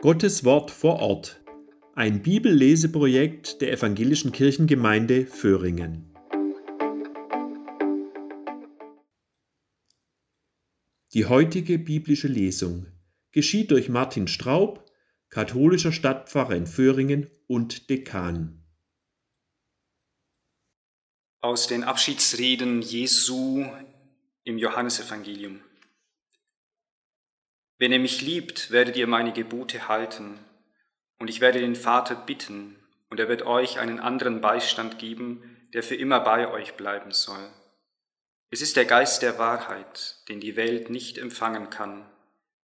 Gottes Wort vor Ort. Ein Bibelleseprojekt der Evangelischen Kirchengemeinde Föhringen. Die heutige biblische Lesung geschieht durch Martin Straub, katholischer Stadtpfarrer in Föhringen und Dekan. Aus den Abschiedsreden Jesu im Johannesevangelium. Wenn ihr mich liebt, werdet ihr meine Gebote halten, und ich werde den Vater bitten, und er wird euch einen anderen Beistand geben, der für immer bei euch bleiben soll. Es ist der Geist der Wahrheit, den die Welt nicht empfangen kann,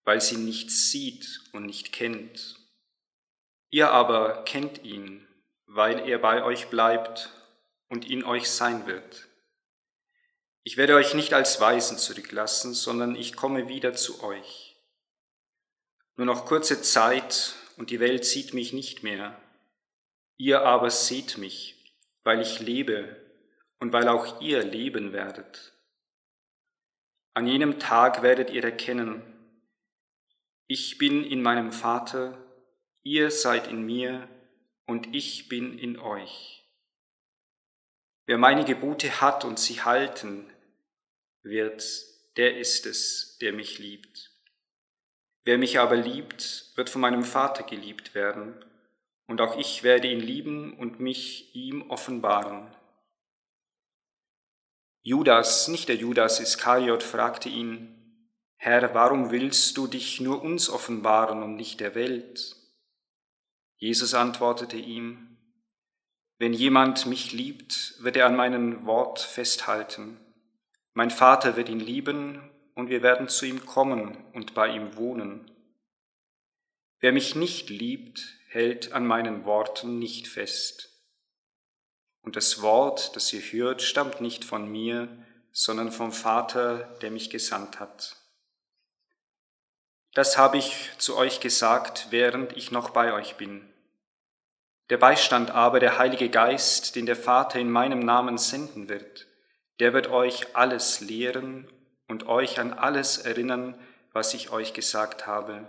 weil sie nichts sieht und nicht kennt. Ihr aber kennt ihn, weil er bei euch bleibt und in euch sein wird. Ich werde euch nicht als Weisen zurücklassen, sondern ich komme wieder zu euch. Nur noch kurze Zeit und die Welt sieht mich nicht mehr. Ihr aber seht mich, weil ich lebe und weil auch ihr leben werdet. An jenem Tag werdet ihr erkennen, ich bin in meinem Vater, ihr seid in mir und ich bin in euch. Wer meine Gebote hat und sie halten wird, der ist es, der mich liebt. Wer mich aber liebt, wird von meinem Vater geliebt werden, und auch ich werde ihn lieben und mich ihm offenbaren. Judas, nicht der Judas Iskariot, fragte ihn, Herr, warum willst du dich nur uns offenbaren und nicht der Welt? Jesus antwortete ihm, Wenn jemand mich liebt, wird er an meinem Wort festhalten. Mein Vater wird ihn lieben und wir werden zu ihm kommen und bei ihm wohnen. Wer mich nicht liebt, hält an meinen Worten nicht fest. Und das Wort, das ihr hört, stammt nicht von mir, sondern vom Vater, der mich gesandt hat. Das habe ich zu euch gesagt, während ich noch bei euch bin. Der Beistand aber, der Heilige Geist, den der Vater in meinem Namen senden wird, der wird euch alles lehren und euch an alles erinnern, was ich euch gesagt habe.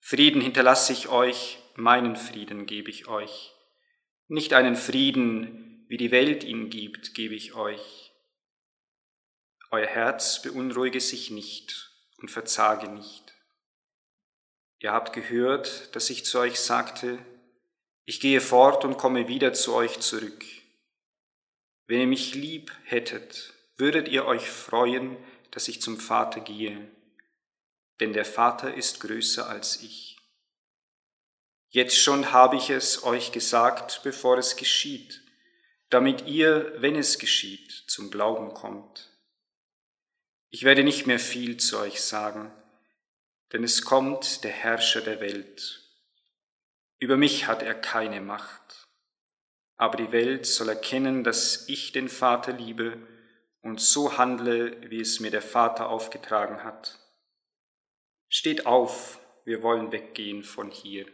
Frieden hinterlasse ich euch, meinen Frieden gebe ich euch. Nicht einen Frieden, wie die Welt ihn gibt, gebe ich euch. Euer Herz beunruhige sich nicht und verzage nicht. Ihr habt gehört, dass ich zu euch sagte, ich gehe fort und komme wieder zu euch zurück. Wenn ihr mich lieb hättet, würdet ihr euch freuen, dass ich zum Vater gehe, denn der Vater ist größer als ich. Jetzt schon habe ich es euch gesagt, bevor es geschieht, damit ihr, wenn es geschieht, zum Glauben kommt. Ich werde nicht mehr viel zu euch sagen, denn es kommt der Herrscher der Welt. Über mich hat er keine Macht, aber die Welt soll erkennen, dass ich den Vater liebe und so handle, wie es mir der Vater aufgetragen hat. Steht auf, wir wollen weggehen von hier.